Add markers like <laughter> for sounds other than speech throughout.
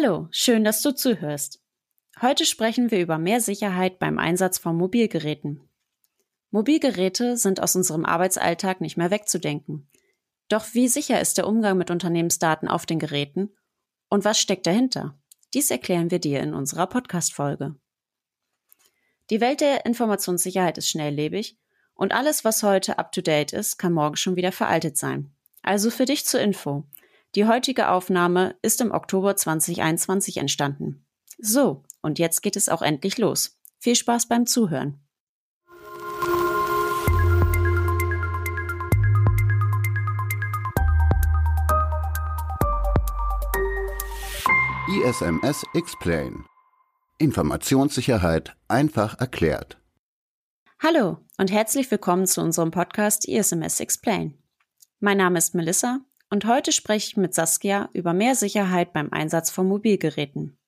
Hallo, schön, dass du zuhörst. Heute sprechen wir über mehr Sicherheit beim Einsatz von Mobilgeräten. Mobilgeräte sind aus unserem Arbeitsalltag nicht mehr wegzudenken. Doch wie sicher ist der Umgang mit Unternehmensdaten auf den Geräten und was steckt dahinter? Dies erklären wir dir in unserer Podcast-Folge. Die Welt der Informationssicherheit ist schnelllebig und alles, was heute up-to-date ist, kann morgen schon wieder veraltet sein. Also für dich zur Info. Die heutige Aufnahme ist im Oktober 2021 entstanden. So, und jetzt geht es auch endlich los. Viel Spaß beim Zuhören. ISMS Explain. Informationssicherheit einfach erklärt. Hallo und herzlich willkommen zu unserem Podcast ISMS Explain. Mein Name ist Melissa und heute spreche ich mit Saskia über mehr Sicherheit beim Einsatz von Mobilgeräten.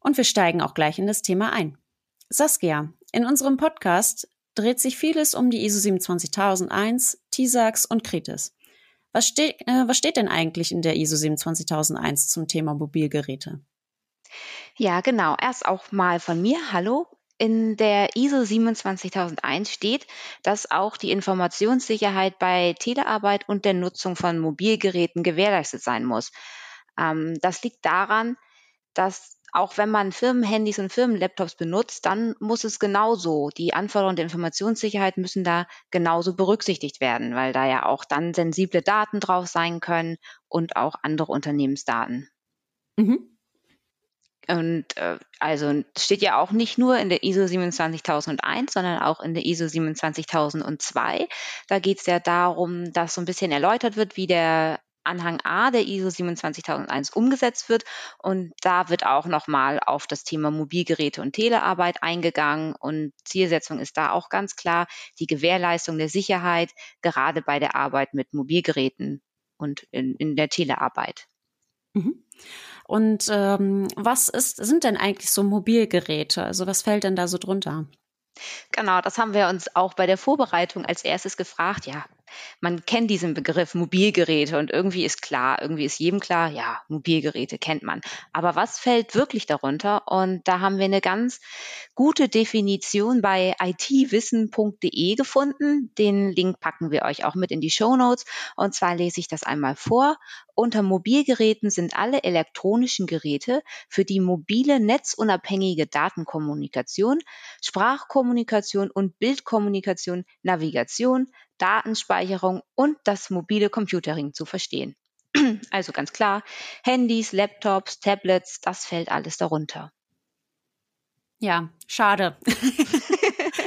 Und wir steigen auch gleich in das Thema ein. Saskia, in unserem Podcast dreht sich vieles um die ISO 27001, TISAX und Kritis. Was, ste äh, was steht denn eigentlich in der ISO 27001 zum Thema Mobilgeräte? Ja, genau. Erst auch mal von mir. Hallo. In der ISO 27001 steht, dass auch die Informationssicherheit bei Telearbeit und der Nutzung von Mobilgeräten gewährleistet sein muss. Ähm, das liegt daran, dass auch wenn man Firmenhandys und Firmenlaptops benutzt, dann muss es genauso, die Anforderungen der Informationssicherheit müssen da genauso berücksichtigt werden, weil da ja auch dann sensible Daten drauf sein können und auch andere Unternehmensdaten. Mhm. Und äh, also steht ja auch nicht nur in der ISO 27001, sondern auch in der ISO 27002. Da geht es ja darum, dass so ein bisschen erläutert wird, wie der Anhang A der ISO 27001 umgesetzt wird. Und da wird auch nochmal auf das Thema Mobilgeräte und Telearbeit eingegangen. Und Zielsetzung ist da auch ganz klar die Gewährleistung der Sicherheit, gerade bei der Arbeit mit Mobilgeräten und in, in der Telearbeit. Mhm. Und ähm, was ist, sind denn eigentlich so Mobilgeräte? Also was fällt denn da so drunter? Genau, das haben wir uns auch bei der Vorbereitung als erstes gefragt. Ja, man kennt diesen Begriff Mobilgeräte und irgendwie ist klar, irgendwie ist jedem klar, ja, Mobilgeräte kennt man. Aber was fällt wirklich darunter? Und da haben wir eine ganz gute Definition bei itwissen.de gefunden. Den Link packen wir euch auch mit in die Show Notes. Und zwar lese ich das einmal vor. Unter Mobilgeräten sind alle elektronischen Geräte, für die mobile netzunabhängige Datenkommunikation, Sprachkommunikation und Bildkommunikation, Navigation, Datenspeicherung und das mobile Computering zu verstehen. <clears throat> Also ganz klar, Handys, Laptops, Tablets, das fällt alles darunter. Ja, schade. <laughs>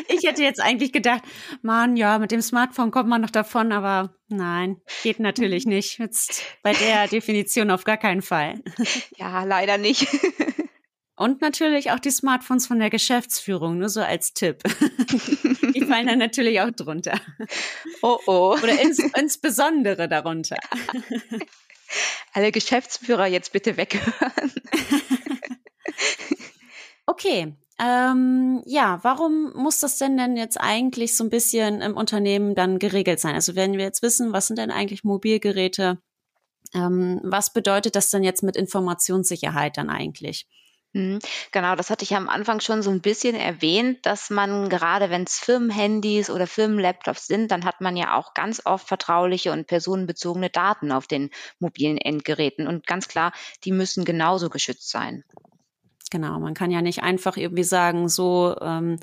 ich hätte jetzt eigentlich gedacht, man, ja, mit dem Smartphone kommt man noch davon, aber nein, geht natürlich nicht. Jetzt bei der <laughs> Definition auf gar keinen Fall. Ja, leider nicht. Und natürlich auch die Smartphones von der Geschäftsführung, nur so als Tipp. <laughs> die fallen dann natürlich auch drunter. Oh oh. Oder ins, insbesondere darunter. <laughs> Alle Geschäftsführer jetzt bitte weghören. <laughs> okay. Ähm, ja, warum muss das denn denn jetzt eigentlich so ein bisschen im Unternehmen dann geregelt sein? Also wenn wir jetzt wissen, was sind denn eigentlich Mobilgeräte, ähm, was bedeutet das denn jetzt mit Informationssicherheit dann eigentlich? Mhm. Genau, das hatte ich am Anfang schon so ein bisschen erwähnt, dass man gerade wenn es Firmenhandys oder Firmenlaptops sind, dann hat man ja auch ganz oft vertrauliche und personenbezogene Daten auf den mobilen Endgeräten. Und ganz klar, die müssen genauso geschützt sein. Genau, man kann ja nicht einfach irgendwie sagen, so ähm,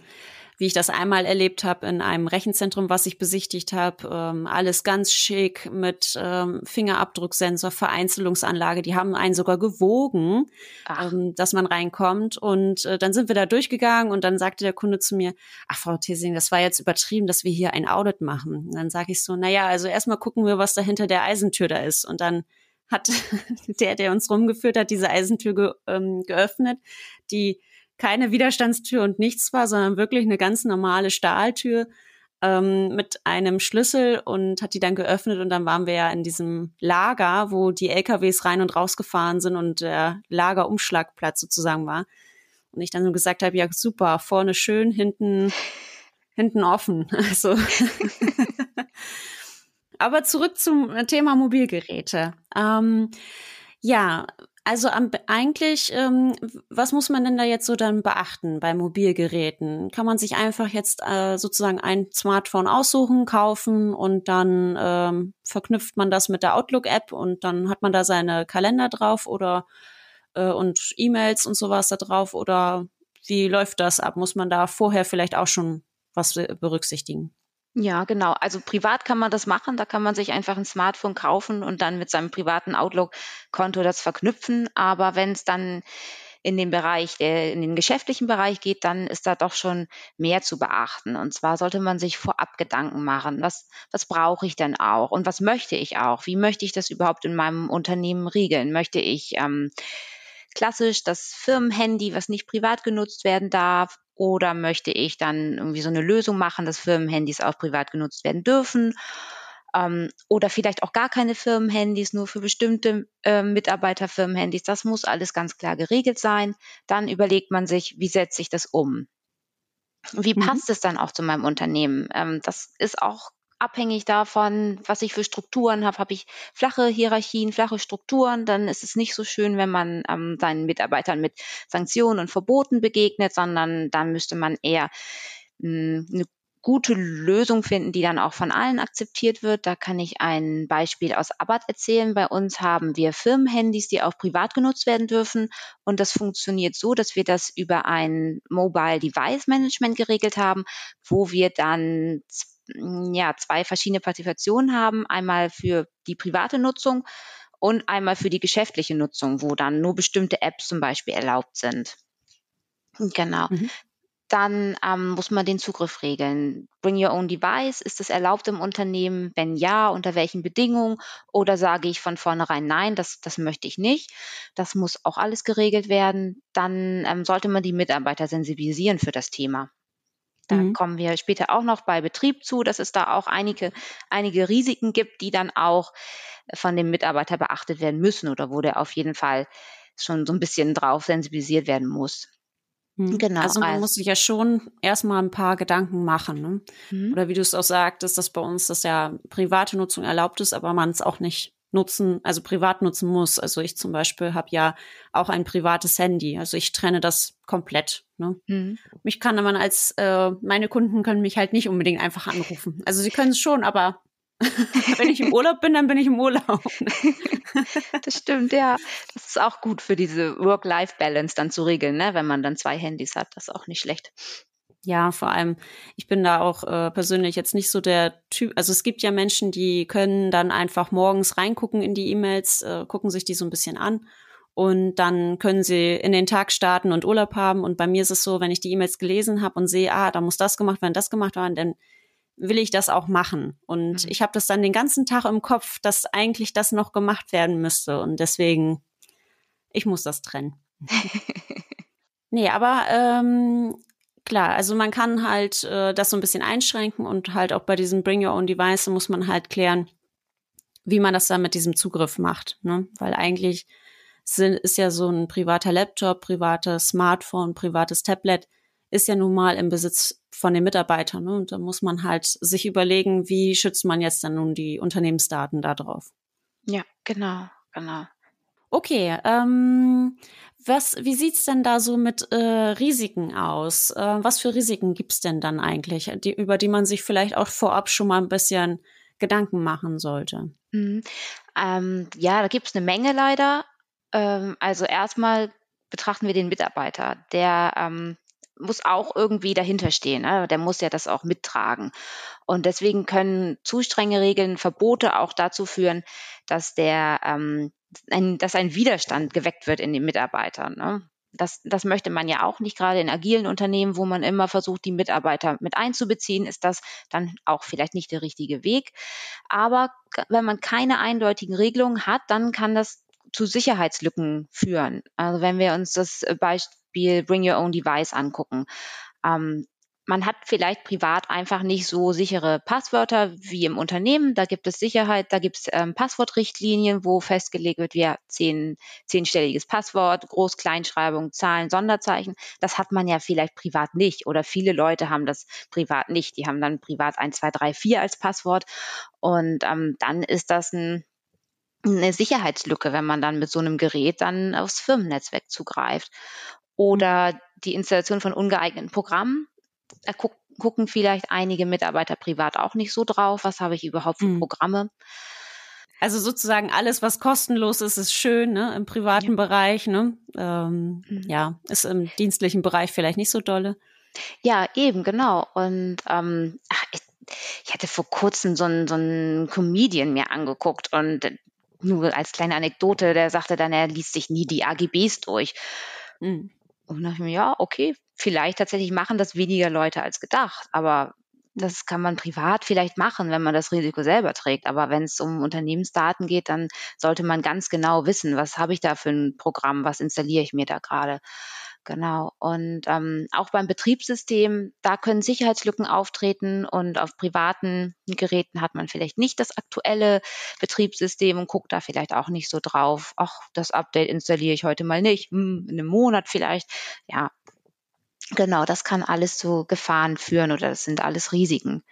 wie ich das einmal erlebt habe in einem Rechenzentrum, was ich besichtigt habe. Ähm, alles ganz schick mit ähm, Fingerabdrucksensor, Vereinzelungsanlage. Die haben einen sogar gewogen, ähm, dass man reinkommt. Und äh, dann sind wir da durchgegangen und dann sagte der Kunde zu mir, ach Frau Thesing, das war jetzt übertrieben, dass wir hier ein Audit machen. Und dann sage ich so, naja, also erstmal gucken wir, was da hinter der Eisentür da ist. Und dann hat <laughs> der, der uns rumgeführt hat, diese Eisentür ge ähm, geöffnet, die keine Widerstandstür und nichts war, sondern wirklich eine ganz normale Stahltür ähm, mit einem Schlüssel und hat die dann geöffnet und dann waren wir ja in diesem Lager, wo die LKWs rein und rausgefahren sind und der Lagerumschlagplatz sozusagen war. Und ich dann so gesagt habe, ja super, vorne schön, hinten hinten offen. <laughs> Also <laughs> aber zurück zum Thema Mobilgeräte. Ähm, ja, Also am, eigentlich, ähm, was muss man denn da jetzt so dann beachten bei Mobilgeräten? Kann man sich einfach jetzt äh, sozusagen ein Smartphone aussuchen, kaufen und dann ähm, verknüpft man das mit der Outlook-App und dann hat man da seine Kalender drauf oder äh, und E-Mails und sowas da drauf oder wie läuft das ab? Muss man da vorher vielleicht auch schon was berücksichtigen? Ja, genau. Also privat kann man das machen. Da kann man sich einfach ein Smartphone kaufen und dann mit seinem privaten Outlook-Konto das verknüpfen. Aber wenn es dann in den Bereich, in den geschäftlichen Bereich geht, dann ist da doch schon mehr zu beachten. Und zwar sollte man sich vorab Gedanken machen, was, was brauche ich denn auch und was möchte ich auch? Wie möchte ich das überhaupt in meinem Unternehmen regeln? Möchte ich ähm, klassisch das Firmenhandy, was nicht privat genutzt werden darf? Oder möchte ich dann irgendwie so eine Lösung machen, dass Firmenhandys auch privat genutzt werden dürfen? Ähm, oder vielleicht auch gar keine Firmenhandys, nur für bestimmte äh, Mitarbeiterfirmenhandys. Das muss alles ganz klar geregelt sein. Dann überlegt man sich, wie setze ich das um? Wie mhm. passt es dann auch zu meinem Unternehmen? Ähm, das ist auch abhängig davon, was ich für Strukturen habe. Habe ich flache Hierarchien, flache Strukturen, dann ist es nicht so schön, wenn man ähm, seinen Mitarbeitern mit Sanktionen und Verboten begegnet, sondern dann müsste man eher mh, hm, eine gute Lösung finden, die dann auch von allen akzeptiert wird. Da kann ich ein Beispiel aus Abbott erzählen. Bei uns haben wir Firmenhandys, die auch privat genutzt werden dürfen. Und das funktioniert so, dass wir das über ein Mobile Device Management geregelt haben, wo wir dann ja, zwei verschiedene Partizipationen haben. Einmal für die private Nutzung und einmal für die geschäftliche Nutzung, wo dann nur bestimmte Apps zum Beispiel erlaubt sind. Genau. Mhm. Dann ähm, muss man den Zugriff regeln. Bring your own device. Ist es erlaubt im Unternehmen? Wenn ja, unter welchen Bedingungen? Oder sage ich von vornherein nein, das, das möchte ich nicht. Das muss auch alles geregelt werden. Dann ähm, sollte man die Mitarbeiter sensibilisieren für das Thema. Da mhm. kommen wir später auch noch bei Betrieb zu, dass es da auch einige, einige Risiken gibt, die dann auch von dem Mitarbeiter beachtet werden müssen oder wo der auf jeden Fall schon so ein bisschen drauf sensibilisiert werden muss. Mhm. Genau. Also man also, muss sich ja schon erstmal ein paar Gedanken machen. Ne? Mhm. Oder wie du es auch sagtest, dass bei uns das ja private Nutzung erlaubt ist, aber man es auch nicht nutzen, also privat nutzen muss. Also ich zum Beispiel habe ja auch ein privates Handy. Also ich trenne das komplett. Ne? Mhm. Mich kann man als, äh, meine Kunden können mich halt nicht unbedingt einfach anrufen. Also sie können es schon, aber <laughs> wenn ich im Urlaub bin, dann bin ich im Urlaub. <laughs> das stimmt, ja. Das ist auch gut für diese Work-Life-Balance dann zu regeln, ne? wenn man dann zwei Handys hat. Das ist auch nicht schlecht. Ja, vor allem, ich bin da auch äh, persönlich jetzt nicht so der Typ. Also es gibt ja Menschen, die können dann einfach morgens reingucken in die E-Mails, äh, gucken sich die so ein bisschen an und dann können sie in den Tag starten und Urlaub haben. Und bei mir ist es so, wenn ich die E-Mails gelesen habe und sehe, ah, da muss das gemacht werden, das gemacht werden, dann will ich das auch machen. Und mhm. ich habe das dann den ganzen Tag im Kopf, dass eigentlich das noch gemacht werden müsste. Und deswegen, ich muss das trennen. <laughs> nee, aber ähm, Klar, also man kann halt äh, das so ein bisschen einschränken und halt auch bei diesem Bring Your Own Device muss man halt klären, wie man das dann mit diesem Zugriff macht. Ne? Weil eigentlich sind, ist ja so ein privater Laptop, privates Smartphone, privates Tablet, ist ja nun mal im Besitz von den Mitarbeitern. Ne? Und da muss man halt sich überlegen, wie schützt man jetzt dann nun die Unternehmensdaten da drauf. Ja, genau, genau. Okay, ähm, was, wie sieht's denn da so mit äh, Risiken aus? Äh, was für Risiken gibt's denn dann eigentlich, die, über die man sich vielleicht auch vorab schon mal ein bisschen Gedanken machen sollte? Mhm. Ähm, ja, da gibt's eine Menge leider. Ähm, also erstmal betrachten wir den Mitarbeiter. Der ähm, muss auch irgendwie dahinter stehen. Ne? Der muss ja das auch mittragen. Und deswegen können zu strenge Regeln, Verbote auch dazu führen, dass der ähm, ein, dass ein Widerstand geweckt wird in den Mitarbeitern. Ne? Das, das möchte man ja auch nicht, gerade in agilen Unternehmen, wo man immer versucht, die Mitarbeiter mit einzubeziehen, ist das dann auch vielleicht nicht der richtige Weg. Aber wenn man keine eindeutigen Regelungen hat, dann kann das zu Sicherheitslücken führen. Also wenn wir uns das Beispiel Bring Your Own Device angucken. Ähm, man hat vielleicht privat einfach nicht so sichere Passwörter wie im Unternehmen. Da gibt es Sicherheit, da gibt es ähm, Passwortrichtlinien, wo festgelegt wird, wie zehn, zehnstelliges Passwort, Groß-, Kleinschreibung, Zahlen, Sonderzeichen. Das hat man ja vielleicht privat nicht oder viele Leute haben das privat nicht. Die haben dann privat 1, 2, 3, 4 als Passwort und ähm, dann ist das ein eine Sicherheitslücke, wenn man dann mit so einem Gerät dann aufs Firmennetzwerk zugreift. Oder die Installation von ungeeigneten Programmen. Da guck, gucken vielleicht einige Mitarbeiter privat auch nicht so drauf. Was habe ich überhaupt für mhm. Programme? Also sozusagen alles, was kostenlos ist, ist schön, ne? Im privaten ja. Bereich, ne? Ähm, mhm. Ja, ist im dienstlichen Bereich vielleicht nicht so dolle. Ja, eben, genau. Und ähm, ach, ich, ich hatte vor kurzem so einen, so einen Comedian mir angeguckt und nur als kleine Anekdote, der sagte dann, er liest sich nie die AGBs durch. Mhm. Und dachte ich mir, ja, okay, vielleicht tatsächlich machen das weniger Leute als gedacht, aber das kann man privat vielleicht machen, wenn man das Risiko selber trägt. Aber wenn es um Unternehmensdaten geht, dann sollte man ganz genau wissen, was habe ich da für ein Programm, was installiere ich mir da gerade. Genau. Und ähm, auch beim Betriebssystem, da können Sicherheitslücken auftreten und auf privaten Geräten hat man vielleicht nicht das aktuelle Betriebssystem und guckt da vielleicht auch nicht so drauf. Ach, das Update installiere ich heute mal nicht, hm, in einem Monat vielleicht. Ja, genau, das kann alles zu Gefahren führen oder das sind alles Risiken.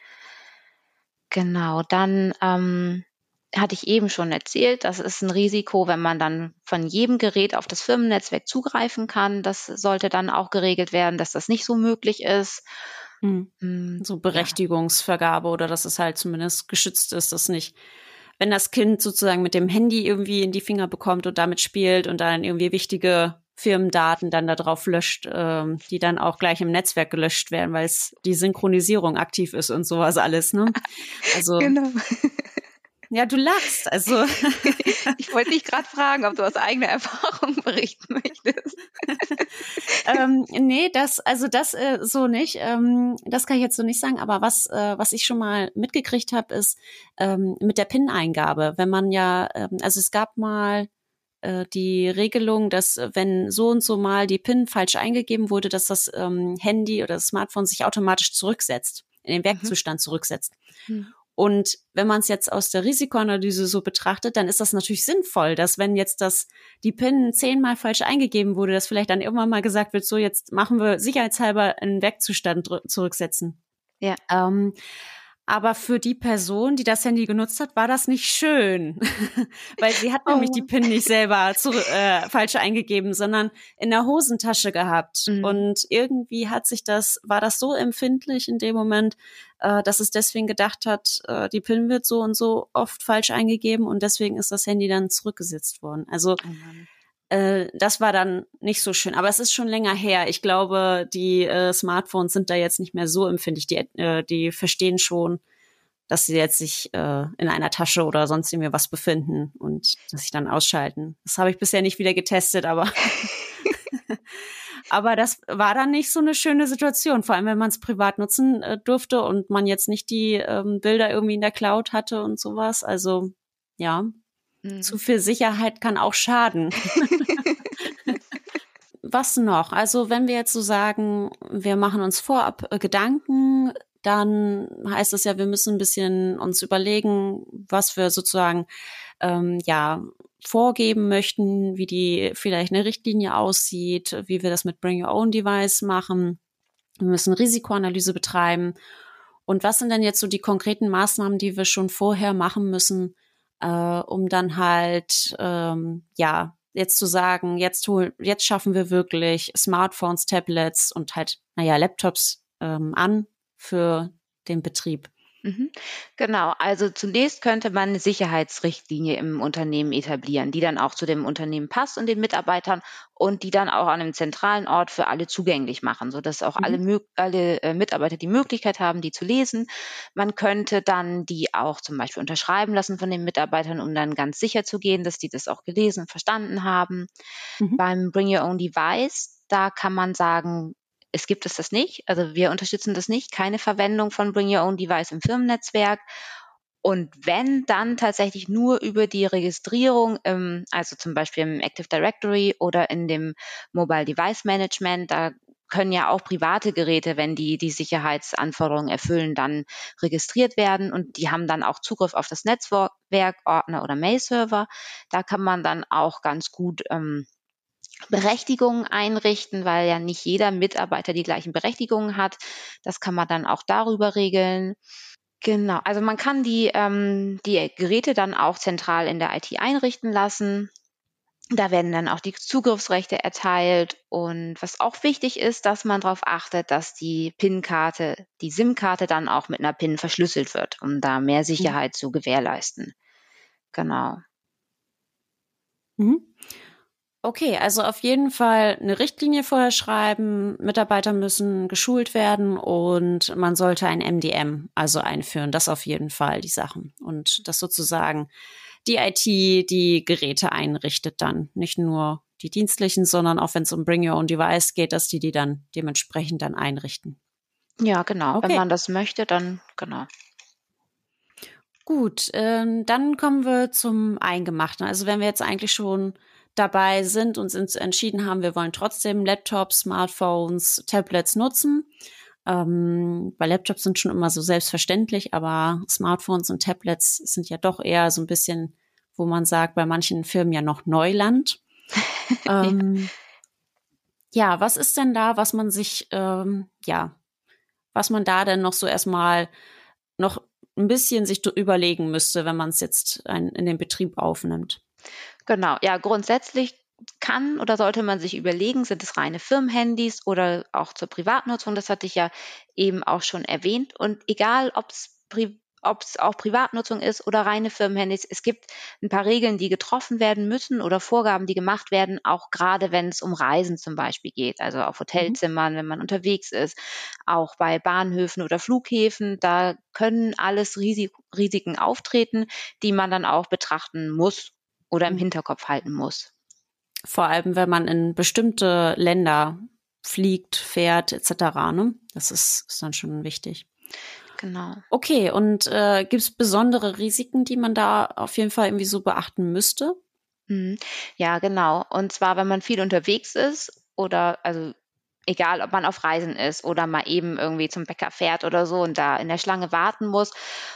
Genau, dann ähm, hatte ich eben schon erzählt, das ist ein Risiko, wenn man dann von jedem Gerät auf das Firmennetzwerk zugreifen kann. Das sollte dann auch geregelt werden, dass das nicht so möglich ist. Hm. So Berechtigungsvergabe ja. oder dass es halt zumindest geschützt ist, dass nicht, wenn das Kind sozusagen mit dem Handy irgendwie in die Finger bekommt und damit spielt und dann irgendwie wichtige Firmendaten dann darauf löscht, ähm, die dann auch gleich im Netzwerk gelöscht werden, weil es die Synchronisierung aktiv ist und sowas alles, ne? <laughs> Also genau. Ja, du lachst. Also <laughs> ich wollte dich gerade fragen, ob du aus eigener Erfahrung berichten möchtest. <laughs> ähm, nee, das also das äh, so nicht. Ähm, das kann ich jetzt so nicht sagen. Aber was äh, was ich schon mal mitgekriegt habe, ist ähm, mit der PIN-Eingabe. Wenn man ja, ähm, also es gab mal äh, die Regelung, dass wenn so und so mal die PIN falsch eingegeben wurde, dass das ähm, Handy oder das Smartphone sich automatisch zurücksetzt, in den mhm. Werkzustand mhm. zurücksetzt. Mhm. Und wenn man es jetzt aus der Risikoanalyse so betrachtet, dann ist das natürlich sinnvoll, dass wenn jetzt das die PIN zehnmal falsch eingegeben wurde, dass vielleicht dann irgendwann mal gesagt wird, so jetzt machen wir sicherheitshalber einen Werkzustand zurücksetzen. Ja. Ähm, aber für die Person, die das Handy genutzt hat, war das nicht schön, <laughs> weil sie hat oh. nämlich die PIN nicht selber zu, äh, falsch eingegeben, sondern in der Hosentasche gehabt. Mhm. Und irgendwie hat sich das, war das so empfindlich in dem Moment, äh, dass es deswegen gedacht hat, äh, die PIN wird so und so oft falsch eingegeben und deswegen ist das Handy dann zurückgesetzt worden. Also oh äh, das war dann nicht so schön. Aber es ist schon länger her. Ich glaube, die äh, Smartphones sind da jetzt nicht mehr so empfindlich. Die, äh, die verstehen schon, dass sie jetzt sich äh, in einer Tasche oder sonst irgendwie was befinden und dass sich dann ausschalten. Das habe ich bisher nicht wieder getestet, aber <laughs> aber das war dann nicht so eine schöne Situation, vor allem wenn man es privat nutzen äh, durfte und man jetzt nicht die ähm, Bilder irgendwie in der Cloud hatte und sowas. Also ja, Mhm. Zu viel Sicherheit kann auch schaden. <laughs> Was noch? Also wenn wir jetzt so sagen, wir machen uns vorab äh, Gedanken, dann heißt es ja, wir müssen ein bisschen uns überlegen, was wir sozusagen ähm, ja vorgeben möchten, wie die vielleicht eine Richtlinie aussieht, wie wir das mit Bring Your Own Device machen. Wir müssen Risikoanalyse betreiben. Und was sind denn jetzt so die konkreten Maßnahmen, die wir schon vorher machen müssen, äh, um dann halt, ähm, ja, jetzt zu sagen, jetzt, jetzt schaffen wir wirklich Smartphones, Tablets und halt, naja, Laptops ähm, an für den Betrieb. Mhm. Genau, also zunächst könnte man eine Sicherheitsrichtlinie im Unternehmen etablieren, die dann auch zu dem Unternehmen passt und den Mitarbeitern und die dann auch an einem zentralen Ort für alle zugänglich machen, sodass auch mhm. alle, alle äh, Mitarbeiter die Möglichkeit haben, die zu lesen. Man könnte dann die auch zum Beispiel unterschreiben lassen von den Mitarbeitern, um dann ganz sicher zu gehen, dass die das auch gelesen und verstanden haben. Mhm. Beim Bring Your Own Device, da kann man sagen, es gibt es das nicht. Also wir unterstützen das nicht. Keine Verwendung von Bring Your Own Device im Firmennetzwerk. Und wenn, dann tatsächlich nur über die Registrierung, im, also zum Beispiel im Active Directory oder in dem Mobile Device Management, da können ja auch private Geräte, wenn die die Sicherheitsanforderungen erfüllen, dann registriert werden und die haben dann auch Zugriff auf das Netzwerk, Ordner oder Mail-Server. Da kann man dann auch ganz gut ähm, Berechtigungen einrichten, weil ja nicht jeder Mitarbeiter die gleichen Berechtigungen hat. Das kann man dann auch darüber regeln. Genau, also man kann die, ähm, die Geräte dann auch zentral in der IT einrichten lassen. Da werden dann auch die Zugriffsrechte erteilt. Und was auch wichtig ist, dass man darauf achtet, dass die PIN-Karte, die SIM-Karte dann auch mit einer PIN verschlüsselt wird, um da mehr mhm. Sicherheit mhm. zu gewährleisten. Genau. Mhm. Okay, also auf jeden Fall eine Richtlinie vorher schreiben, Mitarbeiter müssen geschult werden und man sollte ein MDM also einführen. Das auf jeden Fall die Sachen. Und das sozusagen die IT die Geräte einrichtet dann. Nicht nur die dienstlichen, sondern auch wenn es um Bring Your Own Device geht, dass die die dann dementsprechend dann einrichten. Ja, genau. Okay. Wenn man das möchte, dann genau. Gut, ähm, dann kommen wir zum Eingemachten. Also wenn wir jetzt eigentlich schon dabei sind und uns entschieden haben, wir wollen trotzdem Laptops, Smartphones, Tablets nutzen. Ähm, bei Laptops sind schon immer so selbstverständlich, aber Smartphones und Tablets sind ja doch eher so ein bisschen, wo man sagt, bei manchen Firmen ja noch Neuland. <laughs> ähm, ja. was ist denn da, was man sich, ähm, ja, was man da denn noch so erstmal noch ein bisschen sich überlegen müsste, wenn man es jetzt ein, in den Betrieb aufnimmt? Genau, ja, grundsätzlich kann oder sollte man sich überlegen, sind es reine Firmenhandys oder auch zur Privatnutzung, das hatte ich ja eben auch schon erwähnt. Und egal, ob es pri ob es auch Privatnutzung ist oder reine Firmenhandys. Es gibt ein paar Regeln, die getroffen werden müssen oder Vorgaben, die gemacht werden, auch gerade wenn es um Reisen zum Beispiel geht, also auf mhm. Hotelzimmern, wenn man unterwegs ist, auch bei Bahnhöfen oder Flughäfen. Da können alles Risik Risiken auftreten, die man dann auch betrachten muss oder im mhm. Hinterkopf halten muss. Vor allem, wenn man in bestimmte Länder fliegt, fährt etc. Ne? Das ist, ist dann schon wichtig. Genau. Okay, und äh, gibt es besondere Risiken, die man da auf jeden Fall irgendwie so beachten müsste? Mhm. Ja, genau. Und zwar, wenn man viel unterwegs ist oder also egal ob man auf Reisen ist oder mal eben irgendwie zum Bäcker fährt oder so und da in der Schlange warten muss.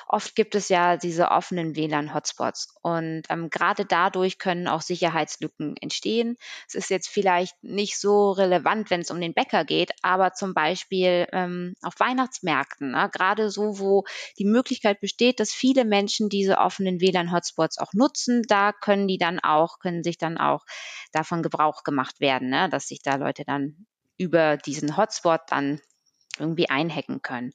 Oft gibt es ja diese offenen WLAN-Hotspots und ähm, gerade dadurch können auch Sicherheitslücken entstehen. Es ist jetzt vielleicht nicht so relevant, wenn es um den Bäcker geht, aber zum Beispiel ähm, auf Weihnachtsmärkten, ne? gerade so, wo die Möglichkeit besteht, dass viele Menschen diese offenen WLAN-Hotspots auch nutzen, da können die dann auch, können sich dann auch davon Gebrauch gemacht werden, ne? dass sich da Leute dann über diesen Hotspot dann irgendwie einhacken können.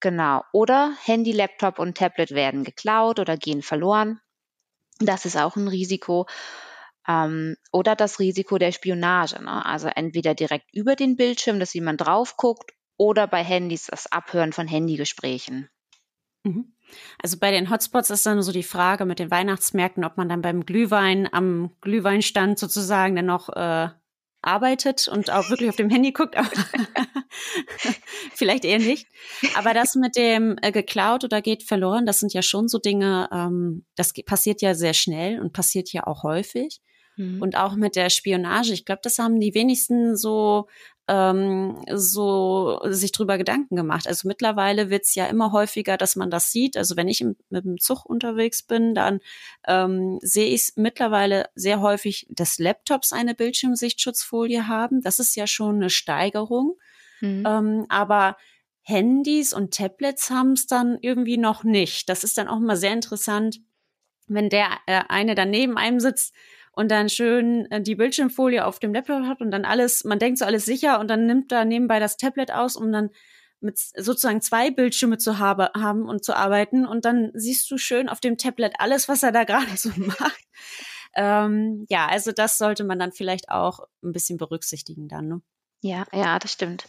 Genau. Oder Handy, Laptop und Tablet werden geklaut oder gehen verloren. Das ist auch ein Risiko. Ähm, oder das Risiko der Spionage. Ne? Also entweder direkt über den Bildschirm, dass jemand drauf guckt, oder bei Handys das Abhören von Handygesprächen. Mhm. Also bei den Hotspots ist dann so die Frage mit den Weihnachtsmärkten, ob man dann beim Glühwein am Glühweinstand sozusagen dann noch äh, arbeitet und auch wirklich auf dem Handy guckt, aber <laughs> vielleicht eher nicht. Aber das mit dem äh, geklaut oder geht verloren, das sind ja schon so Dinge, ähm, das passiert ja sehr schnell und passiert ja auch häufig. Mhm. Und auch mit der Spionage, ich glaube, das haben die wenigsten so ähm, so sich drüber Gedanken gemacht. Also mittlerweile wird's ja immer häufiger, dass man das sieht. Also wenn ich im, mit dem Zug unterwegs bin, dann ähm, sehe ich mittlerweile sehr häufig, dass Laptops eine Bildschirmsichtschutzfolie haben. Das ist ja schon eine Steigerung. Mhm. Ähm, aber Handys und Tablets haben es dann irgendwie noch nicht. Das ist dann auch mal sehr interessant, wenn der äh, eine daneben einem sitzt und dann schön äh, die Bildschirmfolie auf dem Laptop hat und dann alles, man denkt so alles sicher und dann nimmt da nebenbei das Tablet aus, um dann mit sozusagen zwei Bildschirme zu habe, haben und zu arbeiten und dann siehst du schön auf dem Tablet alles, was er da <laughs> gerade so macht. Ähm, ja, also das sollte man dann vielleicht auch ein bisschen berücksichtigen dann. Ne? Ja, ja, das stimmt.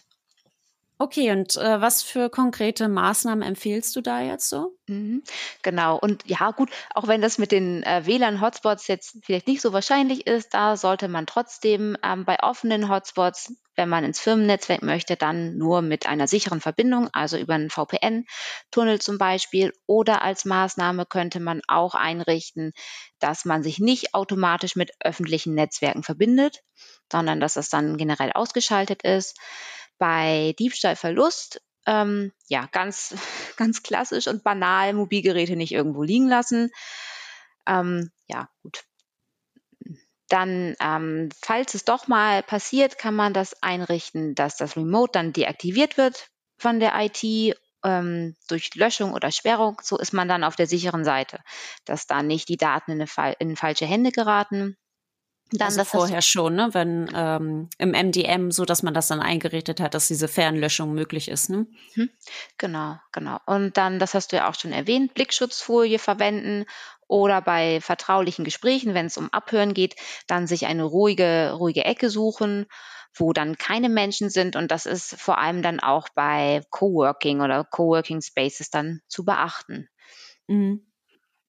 Okay, und äh, was für konkrete Maßnahmen empfiehlst du da jetzt so? Mhm, genau. Und ja, gut, auch wenn das mit den äh, WLAN-Hotspots jetzt vielleicht nicht so wahrscheinlich ist, da sollte man trotzdem ähm, bei offenen Hotspots, wenn man ins Firmennetzwerk möchte, dann nur mit einer sicheren Verbindung, also über einen VPN-Tunnel zum Beispiel. Oder als Maßnahme könnte man auch einrichten, dass man sich nicht automatisch mit öffentlichen Netzwerken verbindet, sondern dass das dann generell ausgeschaltet ist. Bei Diebstahlverlust, ähm, ja, ganz, <laughs> ganz klassisch und banal, Mobilgeräte nicht irgendwo liegen lassen. Ähm, ja, gut. Dann, ähm, falls es doch mal passiert, kann man das einrichten, dass das Remote dann deaktiviert wird von der IT ähm, durch Löschung oder Sperrung, so ist man dann auf der sicheren Seite, dass da nicht die Daten in, eine, in falsche Hände geraten. Dann also vorher schon, ne? wenn ähm, im MDM, so dass man das dann eingerichtet hat, dass diese Fernlöschung möglich ist. Ne? Hm, genau, genau. Und dann, das hast du ja auch schon erwähnt, Blickschutzfolie verwenden oder bei vertraulichen Gesprächen, wenn es um Abhören geht, dann sich eine ruhige, ruhige Ecke suchen wo dann keine Menschen sind. Und das ist vor allem dann auch bei Coworking oder Coworking Spaces dann zu beachten. Mhm.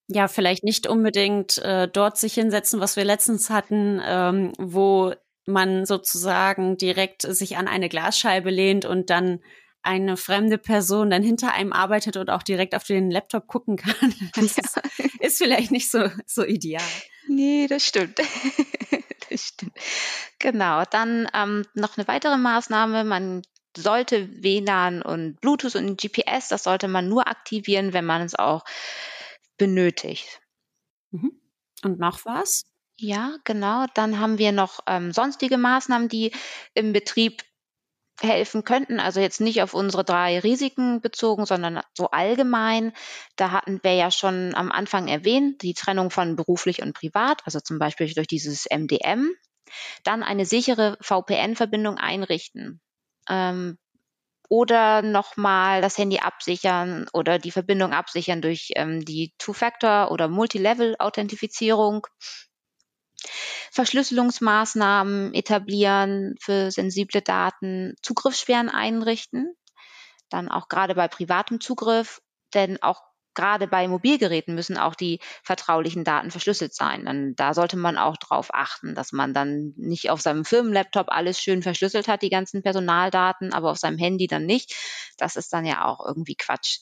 Ja, vielleicht nicht unbedingt äh, dort sich hinsetzen, was wir letztens hatten, ähm, wo man sozusagen direkt sich an eine Glasscheibe lehnt und dann eine fremde Person dann hinter einem arbeitet und auch direkt auf den Laptop gucken kann. <laughs> Das ja. ist, ist, vielleicht nicht so, so ideal. Nee, das stimmt. <laughs> das stimmt. Genau, dann ähm, noch eine weitere Maßnahme. Man sollte WLAN und Bluetooth und GPS, das sollte man nur aktivieren, wenn man es auch benötigt. Mhm. Und noch was? Ja, genau. Dann haben wir noch ähm, sonstige Maßnahmen, die im Betrieb helfen könnten. Also jetzt nicht auf unsere drei Risiken bezogen, sondern so allgemein. Da hatten wir ja schon am Anfang erwähnt, die Trennung von beruflich und privat, also zum Beispiel durch dieses MDM. Dann eine sichere VPN-Verbindung einrichten. Ähm, oder nochmal das Handy absichern oder die Verbindung absichern durch ähm, die Two-Factor- oder Multilevel-Authentifizierung. Verschlüsselungsmaßnahmen etablieren für sensible Daten, Zugriffssperren einrichten, dann auch gerade bei privatem Zugriff, denn auch gerade bei Mobilgeräten müssen auch die vertraulichen Daten verschlüsselt sein. Dann, da sollte man auch darauf achten, dass man dann nicht auf seinem Firmenlaptop alles schön verschlüsselt hat, die ganzen Personaldaten, aber auf seinem Handy dann nicht. Das ist dann ja auch irgendwie Quatsch.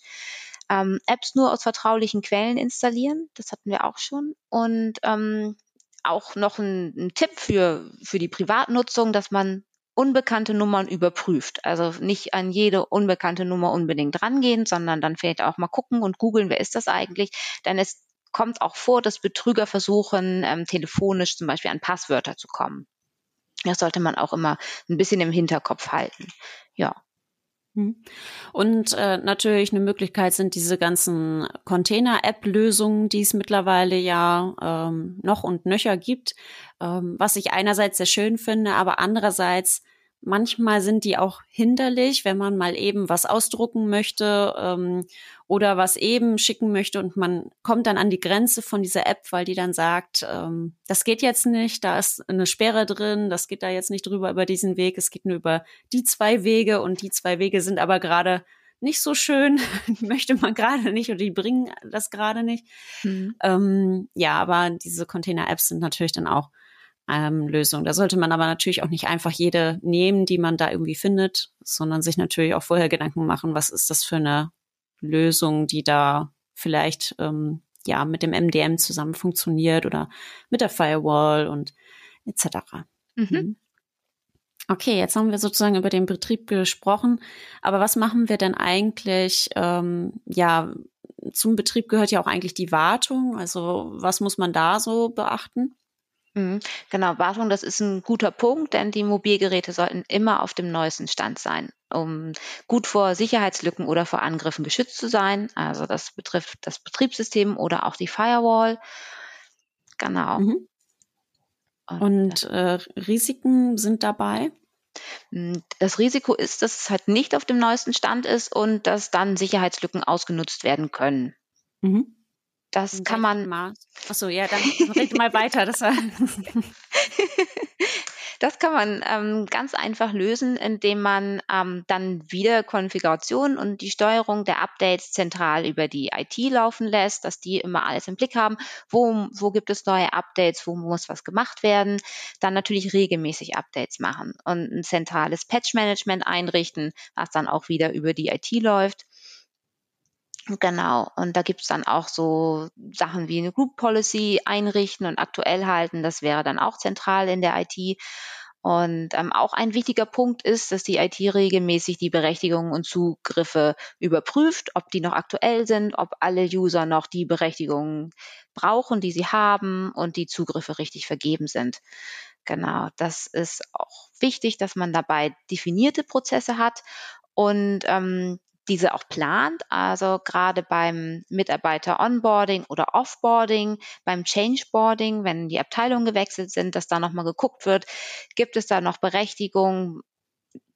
Ähm, Apps nur aus vertraulichen Quellen installieren, das hatten wir auch schon. Und ähm, auch noch ein, ein Tipp für, für die Privatnutzung, dass man unbekannte Nummern überprüft. Also nicht an jede unbekannte Nummer unbedingt rangehen, sondern dann vielleicht auch mal gucken und googeln, wer ist das eigentlich. Denn es kommt auch vor, dass Betrüger versuchen, ähm, telefonisch zum Beispiel an Passwörter zu kommen. Das sollte man auch immer ein bisschen im Hinterkopf halten. Ja. Hm. Und äh, natürlich eine Möglichkeit sind diese ganzen Container-App-Lösungen, die es mittlerweile ja ähm, noch und nöcher gibt, ähm, was ich einerseits sehr schön finde, aber andererseits manchmal sind die auch hinderlich, wenn man mal eben was ausdrucken möchte ähm, oder was eben schicken möchte und man kommt dann an die Grenze von dieser App, weil die dann sagt, ähm, das geht jetzt nicht, da ist eine Sperre drin, das geht da jetzt nicht drüber über diesen Weg, es geht nur über die zwei Wege und die zwei Wege sind aber gerade nicht so schön, <laughs> die möchte man gerade nicht oder die bringen das gerade nicht. Mhm. Ähm, ja, aber diese Container-Apps sind natürlich dann auch ähm, Lösung. Da sollte man aber natürlich auch nicht einfach jede nehmen, die man da irgendwie findet, sondern sich natürlich auch vorher Gedanken machen, was ist das für eine Lösung, die da vielleicht ähm, ja mit dem MDM zusammen funktioniert oder mit der Firewall und etc. Mhm. mhm. Okay, jetzt haben wir sozusagen über den Betrieb gesprochen, aber was machen wir denn eigentlich? Ähm, ja, zum Betrieb gehört ja auch eigentlich die Wartung. Also was muss man da so beachten? Mhm. Genau, Wartung, das ist ein guter Punkt, denn die Mobilgeräte sollten immer auf dem neuesten Stand sein, um gut vor Sicherheitslücken oder vor Angriffen geschützt zu sein. Also das betrifft das Betriebssystem oder auch die Firewall. Genau. Mhm. Und, Und äh, Risiken sind dabei? Hm, das Risiko ist, dass es halt nicht auf dem neuesten Stand ist und dass dann Sicherheitslücken ausgenutzt werden können. Mhm. Das kann man. Maß? Achso, ja, dann red mal weiter. Das, <laughs> das kann man ähm, ganz einfach lösen, indem man ähm, dann wieder Konfiguration und die Steuerung der Updates zentral über die IT laufen lässt, dass die immer alles im Blick haben. Wo, wo gibt es neue Updates? Wo muss was gemacht werden? Dann natürlich regelmäßig Updates machen und ein zentrales Patch-Management einrichten, was dann auch wieder über die IT läuft. Genau, und da gibt's dann auch so Sachen wie eine Group Policy einrichten und aktuell halten. Das wäre dann auch zentral in der IT. Und ähm, auch ein wichtiger Punkt ist, dass die IT regelmäßig die Berechtigungen und Zugriffe überprüft, ob die noch aktuell sind, ob alle User noch die Berechtigungen brauchen, die sie haben und die Zugriffe richtig vergeben sind. Genau, das ist auch wichtig, dass man dabei definierte Prozesse hat und ähm, diese auch plant, also gerade beim Mitarbeiter-Onboarding oder Offboarding, beim Changeboarding, wenn die Abteilungen gewechselt sind, dass da nochmal geguckt wird, gibt es da noch Berechtigungen,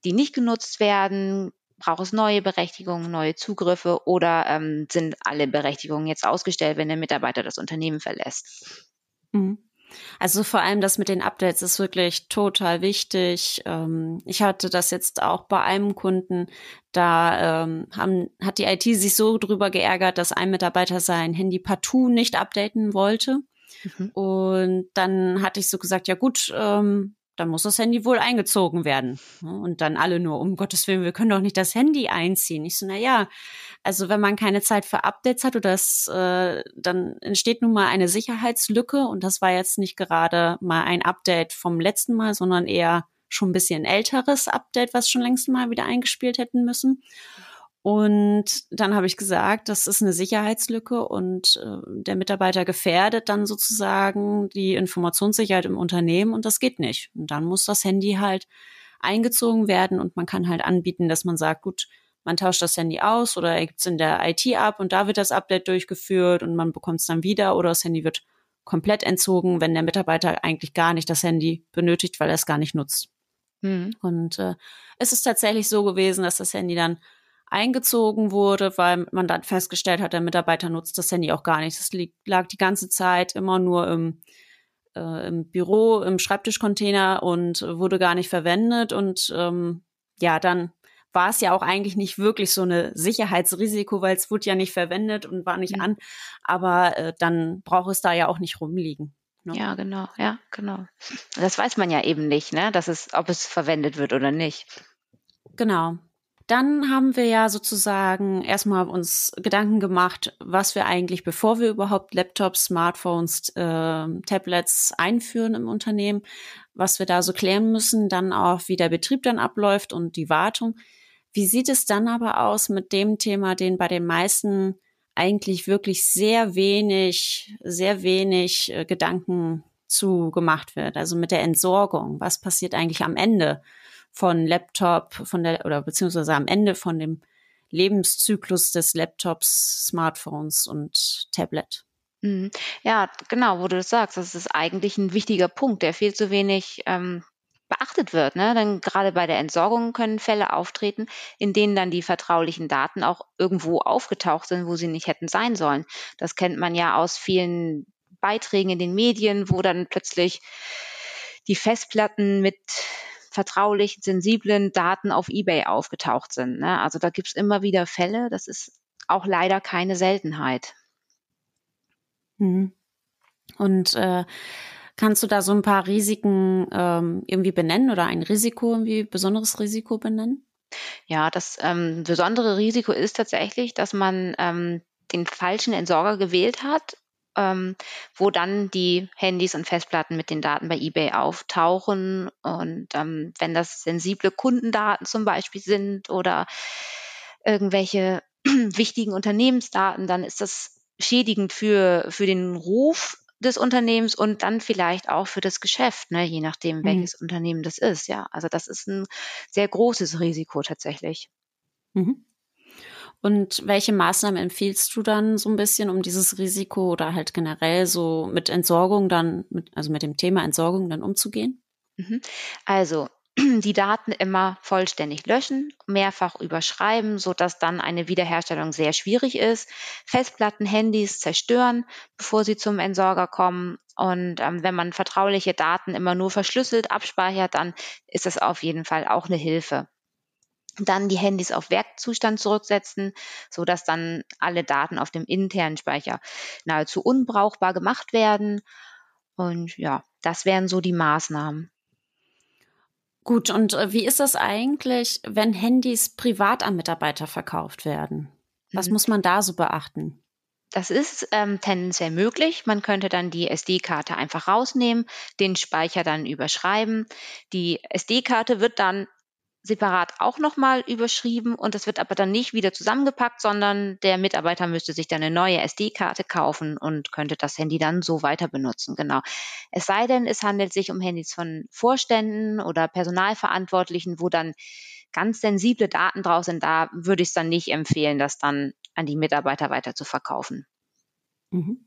die nicht genutzt werden? Braucht es neue Berechtigungen, neue Zugriffe oder ähm, sind alle Berechtigungen jetzt ausgestellt, wenn der Mitarbeiter das Unternehmen verlässt? Mhm. Also vor allem das mit den Updates ist wirklich total wichtig. Ähm, ich hatte das jetzt auch bei einem Kunden, da ähm, haben, hat die IT sich so drüber geärgert, dass ein Mitarbeiter sein Handy partout nicht updaten wollte. Mhm. Und dann hatte ich so gesagt, ja gut, ähm, dann muss das Handy wohl eingezogen werden. Und dann alle nur, um Gottes Willen, wir können doch nicht das Handy einziehen. Ich so, na ja, also wenn man keine Zeit für Updates hat oder das, äh, dann entsteht nun mal eine Sicherheitslücke und das war jetzt nicht gerade mal ein Update vom letzten Mal, sondern eher schon ein bisschen älteres Update, was schon längst mal wieder eingespielt hätten müssen. Und dann habe ich gesagt, das ist eine Sicherheitslücke und äh, der Mitarbeiter gefährdet dann sozusagen die Informationssicherheit im Unternehmen und das geht nicht. Und dann muss das Handy halt eingezogen werden und man kann halt anbieten, dass man sagt, gut, man tauscht das Handy aus oder er gibt es in der IT ab und da wird das Update durchgeführt und man bekommt es dann wieder oder das Handy wird komplett entzogen, wenn der Mitarbeiter eigentlich gar nicht das Handy benötigt, weil er es gar nicht nutzt. Mhm. Und äh, es ist tatsächlich so gewesen, dass das Handy dann eingezogen wurde, weil man dann festgestellt hat, der Mitarbeiter nutzt das Handy auch gar nicht. Das lag die ganze Zeit immer nur im, äh, im Büro, im Schreibtischcontainer und wurde gar nicht verwendet. Und ähm, ja, dann war es ja auch eigentlich nicht wirklich so eine Sicherheitsrisiko, weil es wurde ja nicht verwendet und war nicht mhm. an. Aber äh, dann braucht es da ja auch nicht rumliegen. Ne? Ja, genau, ja, genau. Das weiß man ja eben nicht, ne, dass es, ob es verwendet wird oder nicht. Genau. Dann haben wir ja sozusagen erstmal uns Gedanken gemacht, was wir eigentlich, bevor wir überhaupt Laptops, Smartphones, äh, Tablets einführen im Unternehmen, was wir da so klären müssen, dann auch, wie der Betrieb dann abläuft und die Wartung. Wie sieht es dann aber aus mit dem Thema, den bei den meisten eigentlich wirklich sehr wenig, sehr wenig äh, Gedanken zu gemacht wird? Also mit der Entsorgung. Was passiert eigentlich am Ende? Von Laptop, von der, oder beziehungsweise am Ende von dem Lebenszyklus des Laptops, Smartphones und Tablet. Mhm. Ja, genau, wo du das sagst, das ist eigentlich ein wichtiger Punkt, der viel zu wenig ähm, beachtet wird. Ne? Denn gerade bei der Entsorgung können Fälle auftreten, in denen dann die vertraulichen Daten auch irgendwo aufgetaucht sind, wo sie nicht hätten sein sollen. Das kennt man ja aus vielen Beiträgen in den Medien, wo dann plötzlich die Festplatten mit vertraulich sensiblen Daten auf eBay aufgetaucht sind. Ne? Also da gibt's immer wieder Fälle. Das ist auch leider keine Seltenheit. Mhm. Und äh, kannst du da so ein paar Risiken ähm, irgendwie benennen oder ein Risiko, irgendwie besonderes Risiko benennen? Ja, das ähm, besondere Risiko ist tatsächlich, dass man ähm, den falschen Entsorger gewählt hat ähm, wo dann die Handys und Festplatten mit den Daten bei eBay auftauchen. Und ähm, wenn das sensible Kundendaten zum Beispiel sind oder irgendwelche <clears throat> wichtigen Unternehmensdaten, dann ist das schädigend für, für den Ruf des Unternehmens und dann vielleicht auch für das Geschäft, ne, je nachdem, mhm. welches Unternehmen das ist. Ja, also das ist ein sehr großes Risiko tatsächlich. Mhm. Und welche Maßnahmen empfiehlst du dann so ein bisschen, um dieses Risiko oder halt generell so mit Entsorgung dann, mit, also mit dem Thema Entsorgung dann umzugehen? Mhm. Also <clears throat> die Daten immer vollständig löschen, mehrfach überschreiben, so dass dann eine Wiederherstellung sehr schwierig ist. Festplatten, Handys zerstören, bevor sie zum Entsorger kommen. Und ähm, wenn man vertrauliche Daten immer nur verschlüsselt abspeichert, dann ist das auf jeden Fall auch eine Hilfe dann die Handys auf Werkzustand zurücksetzen, so dass dann alle Daten auf dem internen Speicher nahezu unbrauchbar gemacht werden. Und ja, das wären so die Maßnahmen. Gut, und äh, wie ist das eigentlich, wenn Handys privat an Mitarbeiter verkauft werden? Was mhm. muss man da so beachten? Das ist ähm, tendenziell möglich. Man könnte dann die SD-Karte einfach rausnehmen, den Speicher dann überschreiben. Die SD-Karte wird dann separat auch nochmal überschrieben und das wird aber dann nicht wieder zusammengepackt, sondern der Mitarbeiter müsste sich dann eine neue SD-Karte kaufen und könnte das Handy dann so weiter benutzen. Genau. Es sei denn, es handelt sich um Handys von Vorständen oder Personalverantwortlichen, wo dann ganz sensible Daten drauf sind, da würde ich es dann nicht empfehlen, das dann an die Mitarbeiter weiter zu verkaufen. Mhm.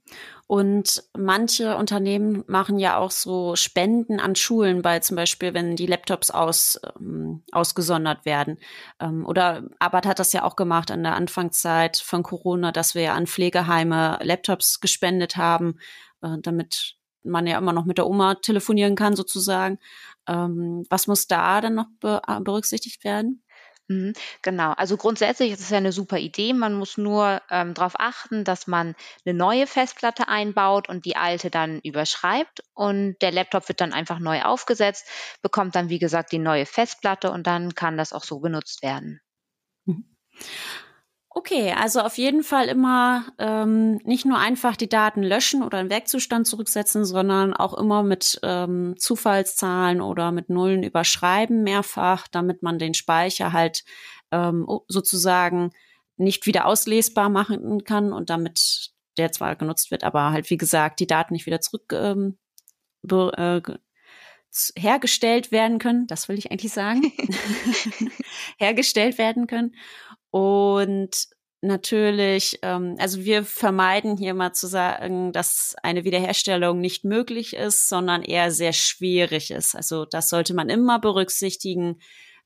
Und manche Unternehmen machen ja auch so Spenden an Schulen, bei zum Beispiel, wenn die Laptops aus, ähm, ausgesondert werden. Ähm, oder Arbeit hat das ja auch gemacht an der Anfangszeit von Corona, dass wir ja an Pflegeheime Laptops gespendet haben, äh, damit man ja immer noch mit der Oma telefonieren kann sozusagen. Ähm, was muss da dann noch be berücksichtigt werden? Mhm, genau. Also grundsätzlich ist es ja eine super Idee. Man muss nur ähm, darauf achten, dass man eine neue Festplatte einbaut und die alte dann überschreibt. Und der Laptop wird dann einfach neu aufgesetzt, bekommt dann, wie gesagt, die neue Festplatte und dann kann das auch so benutzt werden. Mhm. Okay, also auf jeden Fall immer ähm, nicht nur einfach die Daten löschen oder in Werkzustand zurücksetzen, sondern auch immer mit ähm, Zufallszahlen oder mit Nullen überschreiben mehrfach, damit man den Speicher halt ähm, sozusagen nicht wieder auslesbar machen kann und damit der zwar genutzt wird, aber halt wie gesagt die Daten nicht wieder zurück ähm, äh, hergestellt werden können. Das will ich eigentlich sagen. <laughs> <laughs> hergestellt werden können. Und natürlich, ähm, also wir vermeiden hier mal zu sagen, dass eine Wiederherstellung nicht möglich ist, sondern eher sehr schwierig ist. Also das sollte man immer berücksichtigen,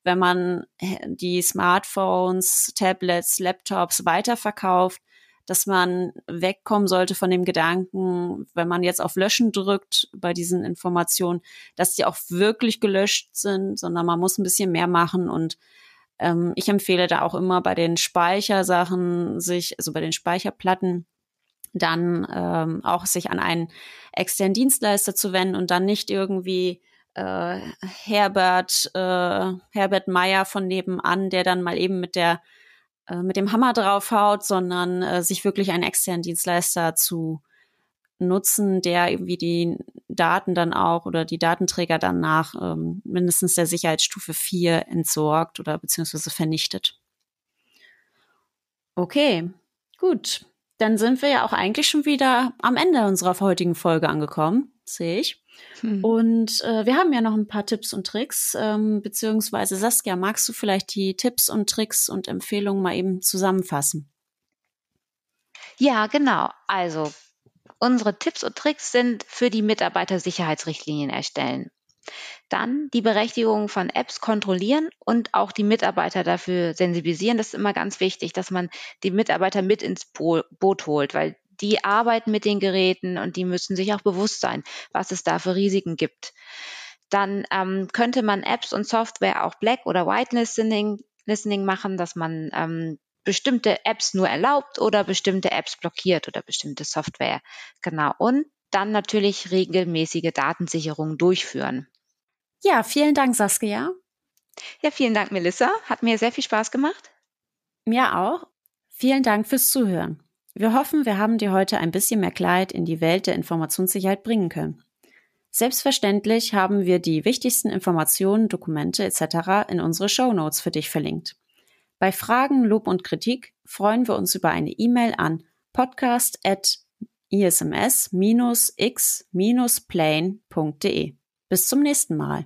wenn man äh, die Smartphones, Tablets, Laptops weiterverkauft, dass man wegkommen sollte von dem Gedanken, wenn man jetzt auf Löschen drückt bei diesen Informationen, dass die auch wirklich gelöscht sind, sondern man muss ein bisschen mehr machen und ähm, ich empfehle da auch immer bei den Speichersachen sich, also bei den Speicherplatten, dann ähm, auch sich an einen externen Dienstleister zu wenden und dann nicht irgendwie äh, Herbert äh, Herbert Meyer von nebenan, der dann mal eben mit der äh, mit dem Hammer draufhaut, sondern äh, sich wirklich einen externen Dienstleister zu nutzen, der irgendwie die Daten dann auch oder die Datenträger dann nach ähm, mindestens der Sicherheitsstufe 4 entsorgt oder beziehungsweise vernichtet. Okay, gut. Dann sind wir ja auch eigentlich schon wieder am Ende unserer heutigen Folge angekommen, sehe ich. Hm. Und äh, wir haben ja noch ein paar Tipps und Tricks, ähm, beziehungsweise Saskia, magst du vielleicht die Tipps und Tricks und Empfehlungen mal eben zusammenfassen? Ja, genau. Also Unsere Tipps und Tricks sind für die Mitarbeitersicherheitsrichtlinien erstellen. Dann die Berechtigung von Apps kontrollieren und auch die Mitarbeiter dafür sensibilisieren. Das ist immer ganz wichtig, dass man die Mitarbeiter mit ins Boot holt, weil die arbeiten mit den Geräten und die müssen sich auch bewusst sein, was es da für Risiken gibt. Dann ähm, könnte man Apps und Software auch Black oder White Listening, Listening machen, dass man ähm, bestimmte Apps nur erlaubt oder bestimmte Apps blockiert oder bestimmte Software. Genau. Und dann natürlich regelmäßige Datensicherung durchführen. Ja, vielen Dank, Saskia. Ja, vielen Dank, Melissa. Hat mir sehr viel Spaß gemacht. Mir auch. Vielen Dank fürs Zuhören. Wir hoffen, wir haben dir heute ein bisschen mehr Kleid in die Welt der Informationssicherheit bringen können. Selbstverständlich haben wir die wichtigsten Informationen, Dokumente etc. in unsere Show Notes für dich verlinkt. Bei Fragen, Lob und Kritik freuen wir uns über eine E-Mail an podcast.isms-x-plane.de. Bis zum nächsten Mal.